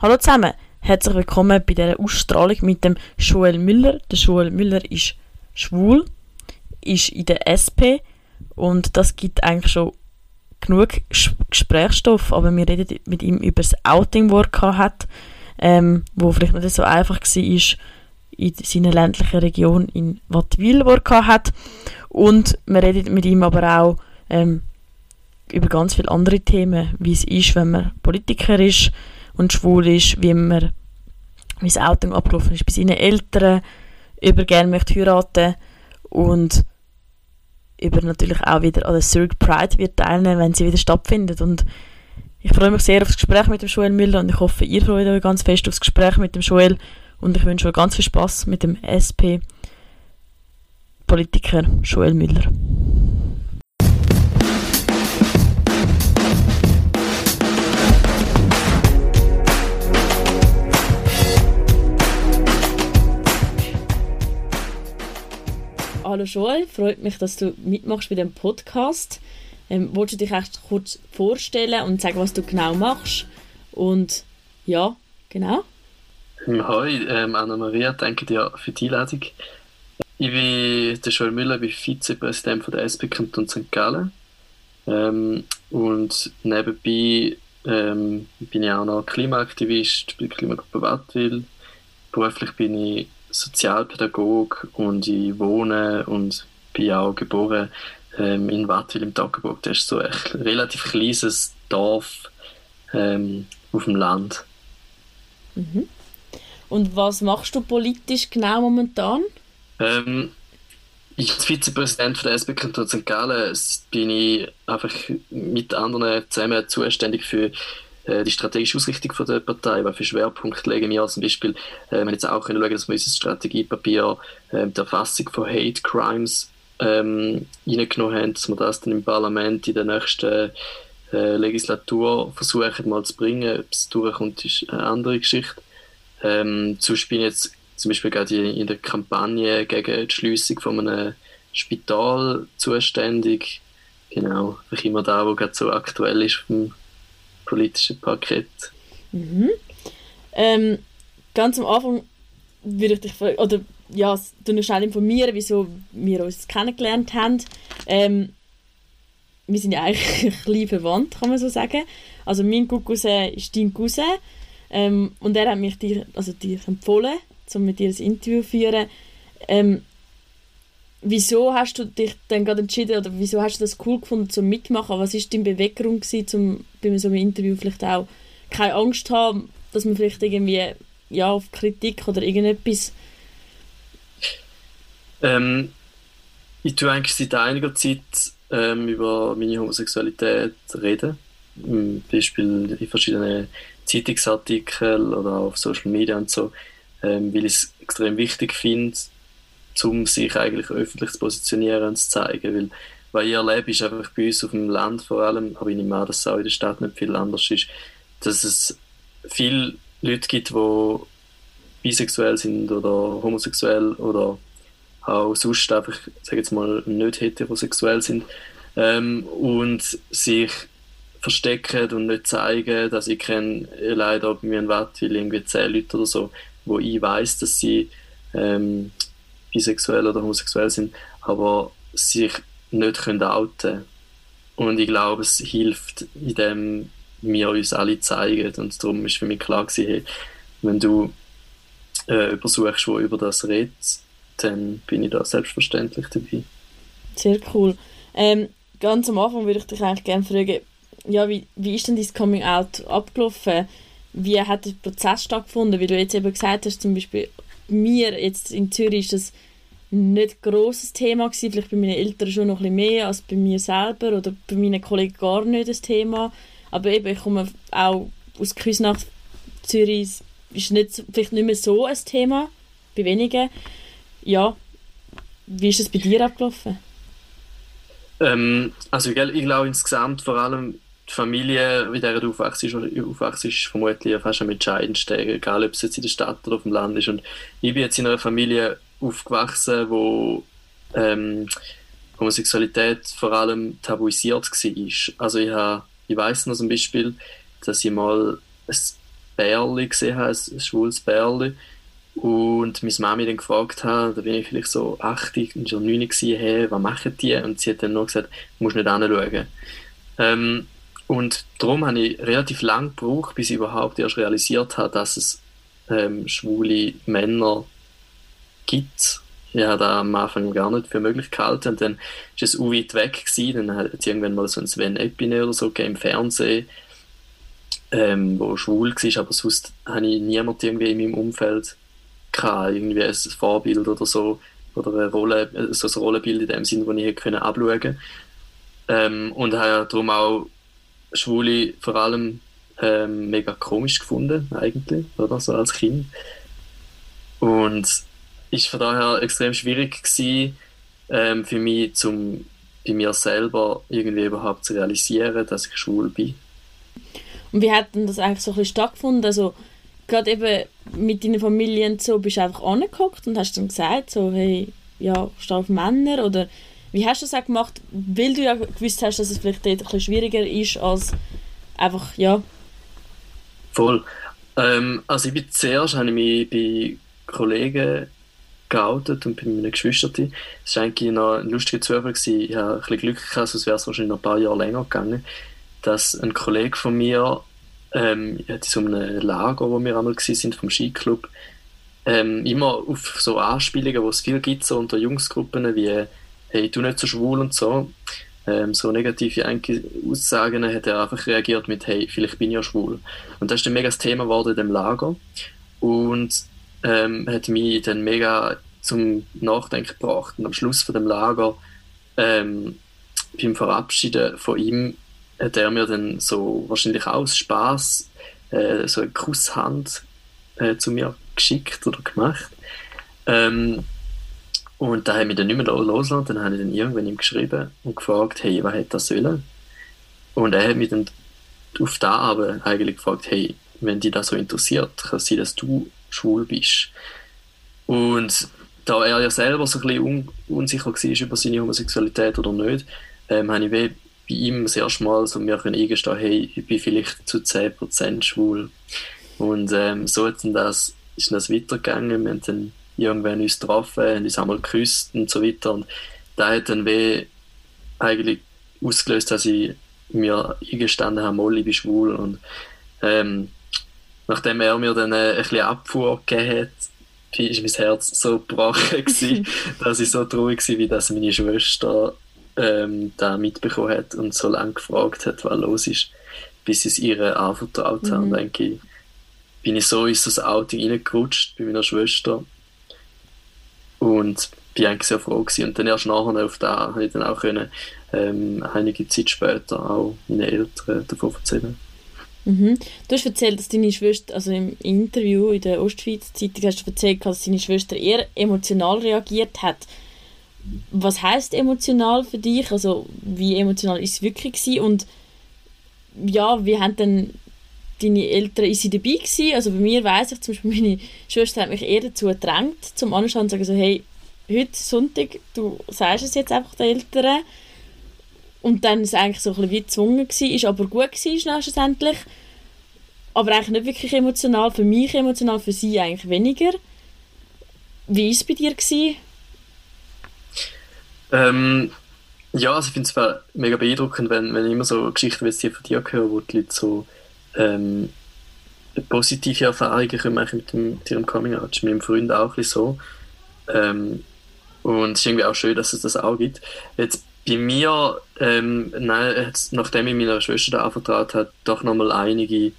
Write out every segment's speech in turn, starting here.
Hallo zusammen, herzlich willkommen bei dieser Ausstrahlung mit dem Joel Müller. Der Joel Müller ist schwul, ist in der SP und das gibt eigentlich schon genug Gesprächsstoff, aber wir reden mit ihm über das Outing, das er hat, ähm, wo vielleicht nicht so einfach war in seiner ländlichen Region in Wattwil, wo er hat. Und wir reden mit ihm aber auch ähm, über ganz viele andere Themen, wie es ist, wenn man Politiker ist, und schwul ist, wie man wie das Outing abgelaufen ist. Bei seinen Eltern, über gerne möchte heiraten und über natürlich auch wieder an der Cirque Pride wird teilnehmen, wenn sie wieder stattfindet. Und ich freue mich sehr auf das Gespräch mit dem Joel Müller und ich hoffe, ihr freut euch ganz fest auf das Gespräch mit dem Joel. Und ich wünsche euch ganz viel Spaß mit dem SP Politiker Joel Müller. Hallo Joel, freut mich, dass du mitmachst bei dem Podcast. Ähm, wolltest du dich echt kurz vorstellen und sagen, was du genau machst? Und ja, genau. Hoi, ähm, Anna-Maria, danke dir für die Einladung. Ich bin der Joel Müller, bin Vizepräsident von der SP Kanton St. Gallen. Ähm, und nebenbei ähm, bin ich auch noch Klimaaktivist bei der Klimagruppe Wattwil. Beruflich bin ich Sozialpädagog und ich wohne und bin auch geboren ähm, in Wattwil im Toggenburg. Das ist so ein relativ kleines Dorf ähm, auf dem Land. Mhm. Und was machst du politisch genau momentan? Ähm, ich als Vizepräsident der SP Kanton St. Gallen bin ich einfach mit anderen zusammen zuständig für die strategische Ausrichtung von der Partei, für Schwerpunkte legen wir zum Beispiel, äh, wir haben jetzt auch können schauen, dass wir unser Strategiepapier äh, der Erfassung von Hate Crimes ähm, reingenommen haben, dass wir das dann im Parlament in der nächsten äh, Legislatur versuchen mal zu bringen. Ob es durchkommt, ist eine andere Geschichte. Ähm, zum Beispiel jetzt zum Beispiel gerade in der Kampagne gegen die Schließung von einem Spital zuständig. Genau, vielleicht immer da, wo gerade so aktuell ist vom politischen Paket. Mhm. Ähm, ganz am Anfang würde ich dich fragen, oder ja, du noch schnell informieren, wieso wir uns kennengelernt haben. Ähm, wir sind ja eigentlich ein bisschen verwandt, kann man so sagen. Also mein Cousin ist dein Cousin ähm, und er hat mich dir, also dir empfohlen, um mit dir ein Interview zu führen. Ähm, wieso hast du dich dann gerade entschieden oder wieso hast du das cool gefunden zum mitmachen? Was ist deine Beweggrund gewesen, bei so einem Interview vielleicht auch keine Angst haben, dass man vielleicht irgendwie ja auf Kritik oder irgendetwas ähm, ich tue eigentlich seit einiger Zeit ähm, über meine Homosexualität reden. Zum Beispiel in verschiedenen Zeitungsartikeln oder auf Social Media und so, ähm, weil ich es extrem wichtig finde, um sich eigentlich öffentlich zu positionieren und zu zeigen. Weil, was ich erlebe, ist einfach bei uns auf dem Land vor allem, aber ich nehme an, dass es auch in der Stadt nicht viel anders ist, dass es viele Leute gibt, die bisexuell sind oder homosexuell oder auch sonst einfach, sage jetzt mal, nicht heterosexuell sind ähm, und sich verstecken und nicht zeigen, dass ich kenne leider bei mir in Wattwil irgendwie zehn Leute oder so, wo ich weiß, dass sie ähm, bisexuell oder homosexuell sind, aber sich nicht können outen Und ich glaube, es hilft, indem wir uns alle zeigen. Und darum ist für mich klar gewesen, hey, wenn du äh, jemanden suchst, der über das redet, dann bin ich da selbstverständlich dabei. Sehr cool. Ähm, ganz am Anfang würde ich dich eigentlich gerne fragen, ja, wie, wie ist denn dein Coming Out abgelaufen? Wie hat der Prozess stattgefunden? Weil du jetzt eben gesagt hast, zum Beispiel mir jetzt in Zürich ist das nicht ein grosses Thema gewesen, vielleicht bei meinen Eltern schon noch ein bisschen mehr als bei mir selber oder bei meinen Kollegen gar nicht das Thema. Aber eben, ich komme auch aus Küsnacht, Zürich, ist nicht, vielleicht nicht mehr so ein Thema, bei wenigen. Ja, wie ist es bei dir abgelaufen? Ähm, also ich glaube insgesamt vor allem die Familie, wie der du aufwachst, aufwachst ist vermutlich fast am entscheidendsten, egal ob es jetzt in der Stadt oder auf dem Land ist. Und ich bin jetzt in einer Familie aufgewachsen, wo ähm, Homosexualität vor allem tabuisiert war. Also ich, habe, ich weiss noch zum Beispiel, dass ich mal ein Bärli gesehen habe, ein schwules Bärli. Und meine Mami dann gefragt hat, da bin ich vielleicht so 80 und schon 9 gewesen, hey, was machen die? Und sie hat dann nur gesagt, du musst nicht hinschauen. Ähm, und darum habe ich relativ lange gebraucht, bis ich überhaupt erst realisiert habe, dass es ähm, schwule Männer gibt. Ich habe das am Anfang gar nicht für möglich gehalten. Und dann war es auch weit weg. Gewesen. Dann hat es irgendwann mal so ein Sven Epine oder so im Fernsehen, ähm, wo schwul war. Aber sonst habe ich niemanden irgendwie in meinem Umfeld gehabt, irgendwie ein Vorbild oder so. Oder eine Rolle, so ein Rollenbild in dem Sinne, das ich hätte abschauen können. Ähm, und habe darum auch Schwule vor allem ähm, mega komisch gefunden, eigentlich, oder so als Kind. Und ist von daher extrem schwierig gewesen, ähm, für mich, zum bei mir selber irgendwie überhaupt zu realisieren, dass ich schwul bin. Und wie hat denn das eigentlich so ein bisschen stattgefunden? Also, gerade eben mit deinen Familien so, bist du einfach angeguckt und hast dann gesagt, so, hey, ja, ich stehe auf Männer oder wie hast du das auch gemacht, weil du ja gewusst hast, dass es vielleicht dort ein bisschen schwieriger ist als einfach, ja. Voll. Ähm, also ich bin zuerst, habe ich mich bei Kollegen geoutet und bei meinen Geschwistern. Das war eigentlich noch ein lustiger Zufall. Gewesen. Ich hatte ein bisschen Glück gehabt, sonst wäre es wahrscheinlich noch ein paar Jahre länger gegangen, dass ein Kollege von mir ähm, in so einem Lager, wo wir einmal sind vom Skiclub, ähm, immer auf so Anspielungen, wo es viel gibt, so unter Jungsgruppen, wie hey, du nicht so schwul und so, ähm, so negative Aussagen, hat er einfach reagiert mit, hey, vielleicht bin ich ja schwul. Und das ist ein mega Thema geworden in dem Lager und ähm, hat mich dann mega zum Nachdenken gebracht. Und am Schluss von dem Lager, ähm, beim Verabschieden von ihm, hat er mir dann so wahrscheinlich aus Spaß äh, so eine Kusshand äh, zu mir geschickt oder gemacht. Ähm, und da habe ich mich dann nicht mehr losgelassen. Dann habe ich dann irgendwann ihm geschrieben und gefragt, hey, was hätte das sollen? Und er hat mich dann auf da aber eigentlich gefragt, hey, wenn dich das so interessiert, kann es sein, dass du schwul bist. Und da er ja selber so ein bisschen un unsicher war über seine Homosexualität oder nicht, ähm, habe ich bei ihm das erste Mal so mir eingestehen hey, ich bin vielleicht zu 10% schwul. Und ähm, so hat dann das, ist das weitergegangen. Wir haben dann irgendwann uns getroffen, haben uns einmal geküsst und so weiter. Und da hat dann weh eigentlich ausgelöst, dass ich mir eingestanden habe, Molly, ich bin schwul. Und ähm, nachdem er mir dann äh, ein bisschen Abfuhr gegeben hat, war mein Herz so gebrochen, gewesen, dass ich so traurig war, wie dass meine Schwester ähm, da mitbekommen hat und so lange gefragt hat, was los ist, bis sie es ihr anvertraut mhm. haben. Denke ich, bin ich so in das Auto reingerutscht bei meiner Schwester und bin eigentlich sehr froh gewesen. Und dann erst nachher auf da habe ich dann auch können, ähm, einige Zeit später auch meine Eltern davon erzählen. Mhm. Du hast erzählt, dass deine Schwester, also im Interview in der Ostschweiz Zeitung hast du erzählt, dass deine Schwester eher emotional reagiert hat. Was heißt emotional für dich? Also wie emotional ist es wirklich gewesen? Und ja, wie haben denn deine Eltern, ist sie dabei gewesen? Also bei mir weiss ich zum Beispiel, meine Schwester hat mich eher dazu gedrängt, zum Anschauen und sagen so, hey, heute Sonntag, du sagst es jetzt einfach den Eltern. Und dann ist es eigentlich so ein bisschen wie gezwungen gewesen, ist aber gut gewesen schlussendlich. Aber eigentlich nicht wirklich emotional, für mich emotional, für sie eigentlich weniger. Wie war es bei dir? Ähm, ja, also ich finde es mega beeindruckend, wenn, wenn ich immer so Geschichten wie die von dir höre, wo die Leute so ähm, positive Erfahrungen machen mit, dem, mit ihrem Coming Out. Das ist mit meinem Freund auch ein so. Ähm, und es ist irgendwie auch schön, dass es das auch gibt. Jetzt bei mir, ähm, nein, nachdem ich meiner Schwester da anvertraut hat, doch nochmal einige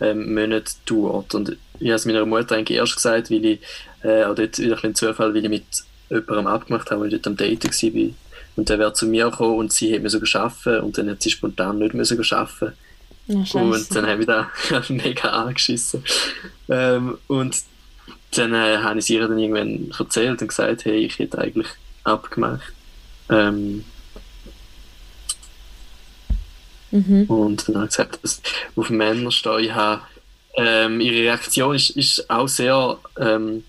ähm, Monate dauert. Und ich habe es meiner Mutter eigentlich erst gesagt, weil ich, äh, auch dort wieder ein Zufall, weil ich mit jemandem abgemacht habe, weil ich dort am Daten war. Und der wäre zu mir gekommen und sie hat mir so arbeiten und dann hat sie spontan nicht mehr so arbeiten Oh, und dann habe ich da mega angeschissen. Ähm, und dann äh, habe ich ihr dann irgendwann erzählt und gesagt, hey, ich hätte eigentlich abgemacht. Ähm, mhm. Und dann habe ich gesagt, dass ich auf Männer stehe. Ich habe, ähm, ihre Reaktion ist, ist auch sehr ähm,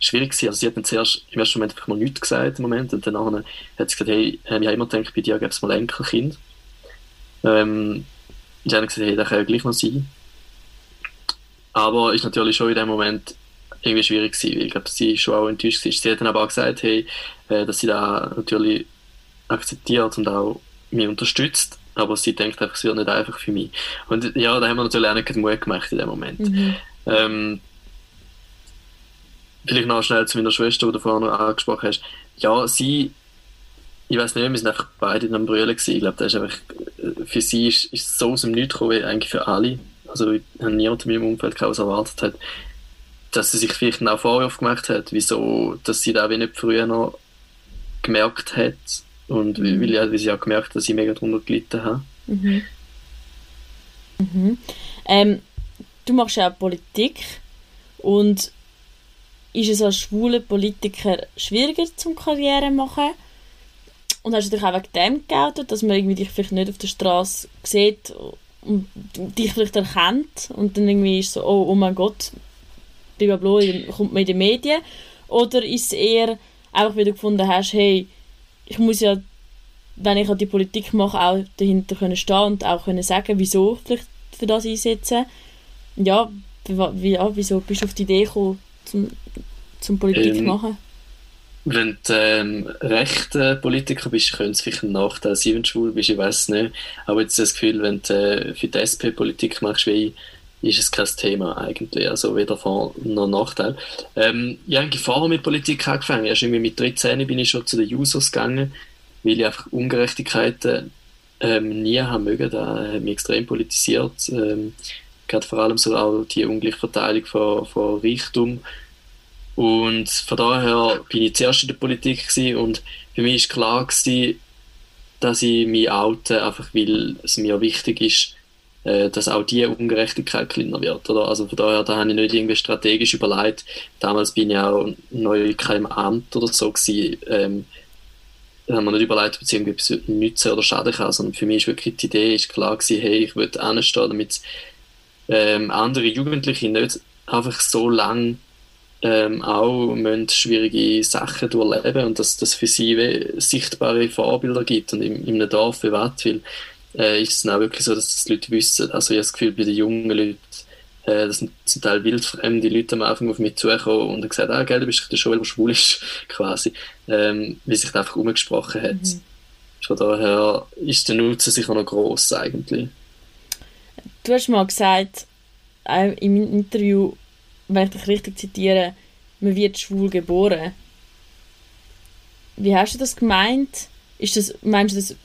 schwierig gewesen. Also sie hat dann zuerst im ersten Moment einfach mal nichts gesagt im Moment und dann hat sie gesagt, hey, ich habe immer gedacht, bei dir gäbe es mal Enkelkind. Ähm, ich habe gesagt, hey, das kann ja gleich noch sein. aber ist natürlich schon in dem Moment irgendwie schwierig gewesen, weil ich glaube, sie schon auch enttäuscht war. Sie hat dann aber auch gesagt, hey, äh, dass sie da natürlich akzeptiert und auch mich unterstützt, aber sie denkt einfach, es wird nicht einfach für mich. Und ja, da haben wir natürlich auch nicht Mut gemacht in dem Moment. Mhm. Ähm, vielleicht noch schnell zu meiner Schwester, die du vorhin noch angesprochen hast. Ja, sie, ich weiß nicht, wir sind einfach beide in einem Brüllen gewesen. Ich glaube, das ist einfach, für sie ist, ist so aus dem Nichts gekommen, wie eigentlich für alle. Also, ich habe niemand in meinem Umfeld was erwartet hat, dass sie sich vielleicht auch Vorwürfe gemacht hat, wieso, dass sie da wie nicht früher noch gemerkt hat. Und mhm. weil, ja, weil sie auch gemerkt dass ich mega darunter gelitten habe. Mhm. Mhm. Ähm, du machst ja auch Politik und ist es als schwuler Politiker schwieriger zum Karriere machen? Und hast du dich auch wegen dem geoutet, dass man irgendwie dich vielleicht nicht auf der Straße sieht und dich vielleicht erkennt und dann irgendwie ist so, oh, oh mein Gott, blablabla, kommt man in die Medien? Oder ist es eher einfach, wie du gefunden hast, hey, ich muss ja, wenn ich an die Politik mache, auch dahinter können stehen und auch können sagen, wieso vielleicht für das einsetzen. Ja, wie, ja wieso bist du auf die Idee gekommen, zum, zum Politik ähm, machen? Wenn du ähm, rechter Politiker bist, könnte es vielleicht ein Nachteil sein, wenn du schwul bist, ich weiß es nicht. Aber jetzt das Gefühl, wenn du äh, für die SP Politik machst, wie ich, ist es kein Thema eigentlich. Also weder Vor- noch Nachteil. Ähm, ich habe vorher mit Politik angefangen. Erst irgendwie mit 13 bin ich schon zu den Users gegangen, weil ich einfach Ungerechtigkeiten ähm, nie haben mögen. Da hat mich extrem politisiert. Ähm, gerade vor allem so auch die ungleiche Verteilung von, von Reichtum und von daher bin ich zuerst in der Politik gewesen und für mich war klar gewesen, dass ich mich oute, einfach weil es mir wichtig ist, dass auch diese Ungerechtigkeit kleiner wird. Oder? Also von daher, da habe ich nicht irgendwie strategisch überlegt. Damals bin ich auch neu in keinem Amt oder so gewesen. Ähm, da haben wir nicht überlegt, ob es irgendetwas nützen oder schaden kann, sondern für mich ist wirklich die Idee ist klar gewesen, hey, ich will anstehen, damit ähm, andere Jugendliche nicht einfach so lange ähm, auch müssen schwierige Sachen durchleben und dass das für sie sichtbare Vorbilder gibt. Und in, in einem Dorf wie Wattwil äh, ist es auch wirklich so, dass das die Leute wissen. Also ich habe das Gefühl, bei den jungen Leuten, äh, das sind zum Teil wildfremde Leute am Anfang auf mich zugekommen und haben gesagt, ah, gell, du bist der schon, der schwul ist, quasi. Ähm, wie sich das einfach umgesprochen hat. Mhm. Von daher ist der Nutzen sicher noch gross eigentlich. Du hast mal gesagt, äh, im Interview, wenn ich dich richtig zitiere, man wird schwul geboren. Wie hast du das gemeint? Ist das, meinst du das,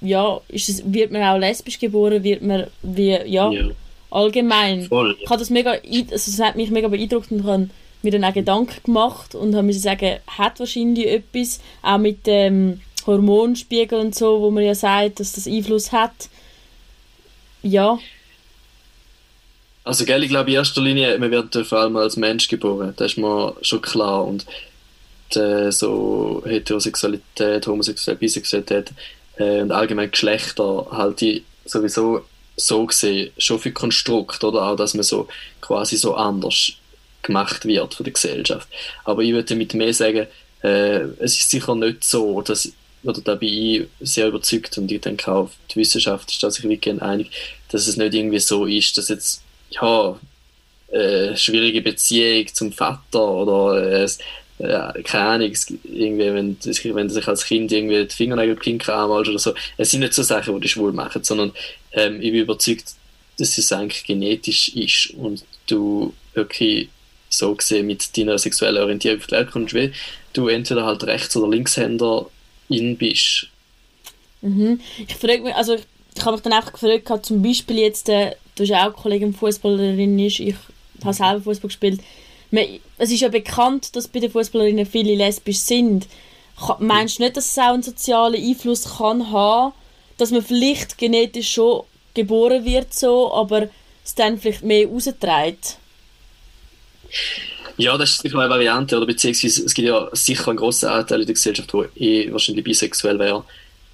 ja, ist das, wird man auch lesbisch geboren, wird man, wie, ja, ja. allgemein. Voll, ja. Ich das mega, also das hat mich mega beeindruckt und habe mir dann auch Gedanken gemacht und habe mir sagen, hat wahrscheinlich etwas, auch mit dem Hormonspiegel und so, wo man ja sagt, dass das Einfluss hat. Ja. Also, gell, ich glaube, in erster Linie, man wird vor allem als Mensch geboren. Das ist mir schon klar. Und die, so Heterosexualität, Homosexualität, Bisexualität äh, und allgemein Geschlechter halte ich sowieso so gesehen schon für Konstrukt, oder auch, dass man so quasi so anders gemacht wird von der Gesellschaft. Aber ich würde damit mehr sagen, äh, es ist sicher nicht so, dass oder da bin ich sehr überzeugt und ich denke auch, die Wissenschaft ist da sich wirklich einig, dass es nicht irgendwie so ist, dass jetzt ja, äh, schwierige Beziehung zum Vater oder äh, ja, keine Ahnung, irgendwie, wenn, wenn du sich als Kind irgendwie die Fingernägel pink anmalst oder so. Es sind nicht so Sachen, die dich schwul machen, sondern ähm, ich bin überzeugt, dass es eigentlich genetisch ist und du wirklich so gesehen mit deiner sexuellen Orientierung Welt kommst, wie du entweder halt Rechts- oder Linkshänder in bist. Mhm. Ich frage mich, also ich habe mich dann einfach gefragt, zum Beispiel jetzt, äh, du bist auch eine Kollegin Fußballerin, ist, ich habe selber Fußball gespielt. Es ist ja bekannt, dass bei den Fußballerinnen viele lesbisch sind. Meinst du nicht, dass es auch einen sozialen Einfluss kann haben, dass man vielleicht genetisch schon geboren wird so, aber es dann vielleicht mehr rausträgt? Ja, das ist sicher eine Variante, oder beziehungsweise es gibt ja sicher einen grossen Anteil in der Gesellschaft, der eh wahrscheinlich bisexuell wäre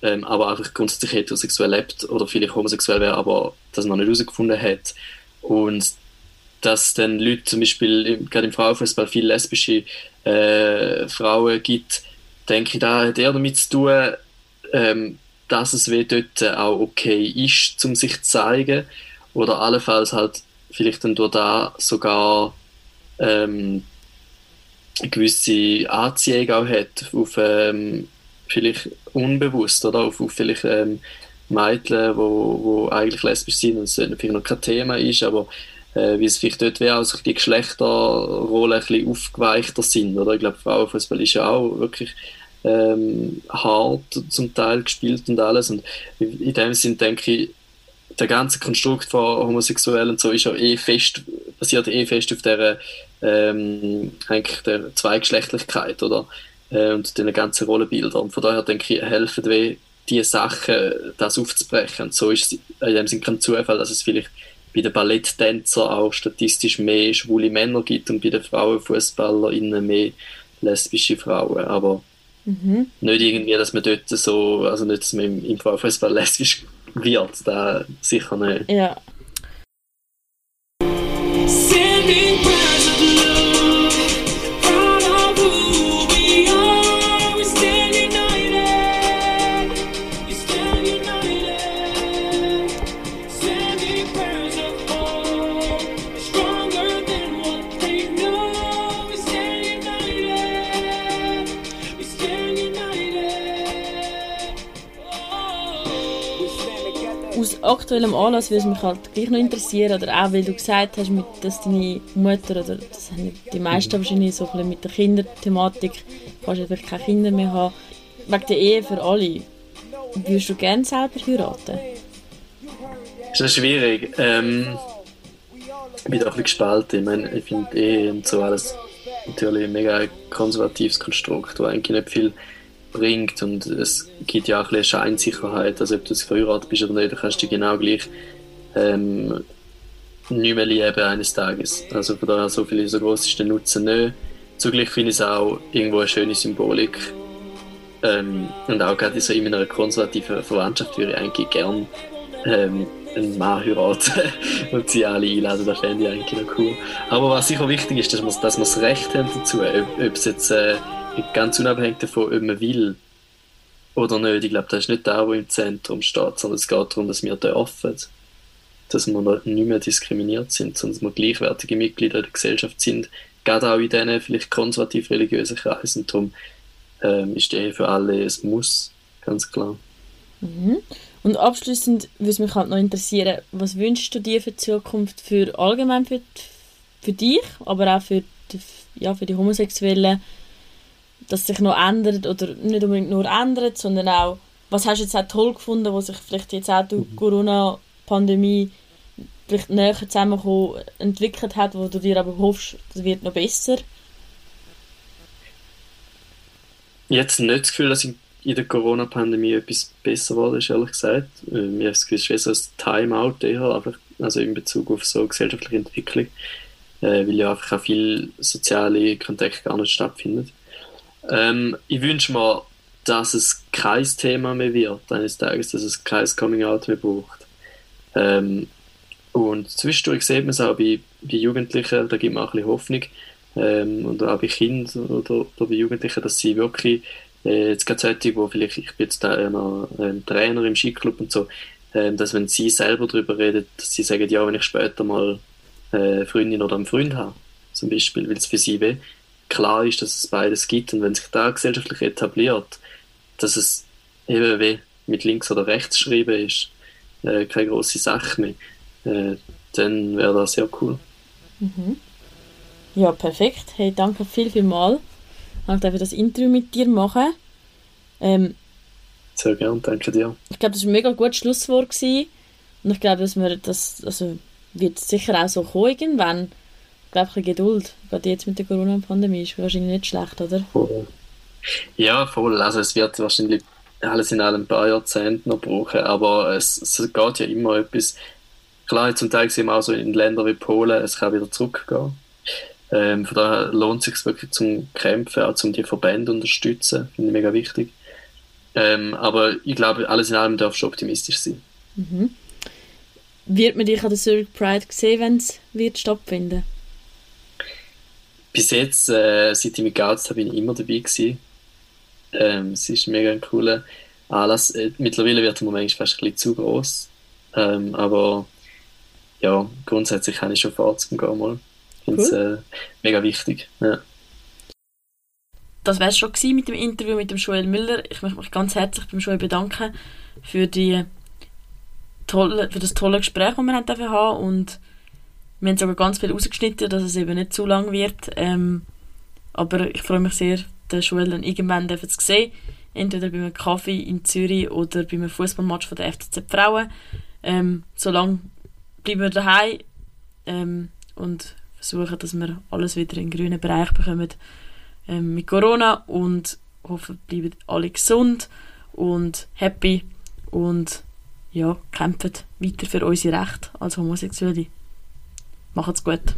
ähm, aber einfach grundsätzlich heterosexuell lebt oder vielleicht homosexuell wäre, aber das noch nicht herausgefunden hat. Und dass dann Leute zum Beispiel gerade im Frauenfußball viele lesbische äh, Frauen gibt, denke ich, da hat eher damit zu tun, ähm, dass es wie dort auch okay ist, um sich zu zeigen. Oder allenfalls halt vielleicht dann durch da sogar ähm, eine gewisse Anziehung auch hat auf ähm, vielleicht unbewusst oder? Auf, auf vielleicht ähm, Mädchen, wo, wo eigentlich lesbisch sind und es vielleicht noch kein Thema ist, aber äh, wie es vielleicht dort wäre, also die Geschlechterrollen ein bisschen aufgeweichter sind. Oder? Ich glaube, Frauenfußball ist ja auch wirklich ähm, hart zum Teil gespielt und alles. Und in dem Sinn denke ich, der ganze Konstrukt von Homosexuellen so ist ja eh fest, basiert eh fest auf der, ähm, eigentlich der Zweigeschlechtlichkeit oder äh, und den ganzen Rollenbildern. Und von daher denke ich, helfen wir diese Sachen, das aufzubrechen. Und so ist es in dem Sinne kein Zufall, dass es vielleicht bei den Balletttänzern auch statistisch mehr schwule Männer gibt und bei den FrauenfußballerInnen mehr lesbische Frauen. Aber mhm. nicht irgendwie, dass man dort so, also nicht, dass man im, im Frauenfußball lesbisch wird, da sicher nicht. Ja. Aktuellem Anlass würde es mich halt gleich noch interessieren, oder auch weil du gesagt hast, dass deine Mutter, oder das haben die meisten wahrscheinlich so ein bisschen mit der Kinderthematik, kannst du vielleicht keine Kinder mehr haben, wegen der Ehe für alle. Würdest du gerne selber heiraten? Das ist schwierig. Ähm, ich bin da ein bisschen gespalten. Ich, meine, ich finde Ehe und so alles natürlich ein mega konservatives Konstrukt, das eigentlich nicht viel bringt und es gibt ja auch ein bisschen Scheinsicherheit, also ob du verheiratet bist oder nicht, dann kannst du genau gleich ähm, nicht mehr lieben eines Tages. Also von daher so viel so groß ist der Nutzen nicht. Zugleich finde ich es auch irgendwo eine schöne Symbolik ähm, und auch gerade so in einer konservativen Verwandtschaft würde ich eigentlich gern ähm, einen Mann heiraten und sie alle einladen, das fände ich eigentlich noch cool. Aber was sicher wichtig ist, dass wir, dass wir das Recht haben dazu, ob, ob es jetzt äh, ganz unabhängig davon, ob man will oder nicht. Ich glaube, das ist nicht der, der im Zentrum steht, sondern es geht darum, dass wir dürfen, dass wir nicht mehr diskriminiert sind, sondern dass wir gleichwertige Mitglieder der Gesellschaft sind, gerade auch in diesen vielleicht konservativ-religiösen Kreisen. Darum ähm, ist die Ehe für alle ein Muss, ganz klar. Mhm. Und abschließend würde mich halt noch interessieren, was wünschst du dir für die Zukunft, für allgemein für, für dich, aber auch für die, ja, für die Homosexuellen, dass sich noch ändert oder nicht unbedingt nur ändert, sondern auch, was hast du jetzt auch toll gefunden, was sich vielleicht jetzt auch durch die mhm. Corona-Pandemie vielleicht näher zusammenkommen entwickelt hat, wo du dir aber hoffst, das wird noch besser? Jetzt nicht das Gefühl, dass in der Corona-Pandemie etwas besser wurde, ist ehrlich gesagt. Mir ist es so ein Timeout eher, einfach, also in Bezug auf so gesellschaftliche Entwicklung, äh, weil ja einfach auch viel soziale Kontakt gar nicht stattfindet. Ähm, ich wünsche mir, dass es kein Thema mehr wird eines Tages, dass es kein Coming-out mehr braucht. Ähm, und zwischendurch sieht man es auch bei, bei Jugendlichen, da gibt man auch ein bisschen Hoffnung, ähm, und auch bei Kindern oder, oder bei Jugendlichen, dass sie wirklich, äh, jetzt gerade solche, wo vielleicht, ich bin jetzt da einer, ähm, Trainer im Skiclub und so, ähm, dass wenn sie selber darüber reden, dass sie sagen, ja, wenn ich später mal äh, Freundin oder einen Freund habe, zum Beispiel, weil es für sie weh, klar ist, dass es beides gibt und wenn sich da gesellschaftlich etabliert, dass es eben wie mit links oder rechts geschrieben ist, äh, keine große Sache mehr, äh, dann wäre das sehr cool. Mhm. Ja, perfekt. Hey, danke viel, viel mal. Ich darf das Interview mit dir machen. Ähm, sehr gerne, danke dir. Ich glaube, das war ein mega gutes Schlusswort. Gewesen. Und ich glaube, dass wir das also, wird sicher auch so kommen irgendwann glaube, ein Geduld. Gerade jetzt mit der Corona-Pandemie ist wahrscheinlich nicht schlecht, oder? Ja, voll. Also es wird wahrscheinlich alles in allem ein paar Jahrzehnte noch brauchen, aber es, es geht ja immer etwas. Klar, zum Teil sehen wir auch so in Ländern wie Polen, es kann wieder zurückgehen. Ähm, von daher lohnt es sich wirklich zum Kämpfen, auch zum die Verbände unterstützen, finde ich mega wichtig. Ähm, aber ich glaube, alles in allem darfst du optimistisch sein. Mhm. Wird man dich an der Zurich Pride sehen, wenn es stattfinden wird? Bis jetzt, äh, seit ich mit Gauzt habe, bin ich immer dabei gewesen. Ähm, es ist mega ein cooler Anlass. Äh, mittlerweile wird er mir manchmal fast ein bisschen zu groß. Ähm, aber ja, grundsätzlich habe ich schon Fahrt zum Gehen mal. Ich finde es cool. äh, mega wichtig. Ja. Das wäre es schon mit dem Interview mit dem Joel Müller. Ich möchte mich ganz herzlich beim Joel bedanken für, die tolle, für das tolle Gespräch, das wir haben haben und wir haben sogar ganz viel rausgeschnitten, dass es eben nicht zu lang wird. Ähm, aber ich freue mich sehr, den Joel dann irgendwann zu sehen. Entweder bei einem Kaffee in Zürich oder bei einem Fußballmatch der FCZ Frauen. Ähm, solange bleiben wir daheim ähm, und versuchen, dass wir alles wieder in den grünen Bereich bekommen ähm, mit Corona und hoffen, bleiben alle gesund und happy und ja, kämpfen weiter für unsere Rechte als Homosexuelle. Macht's gut.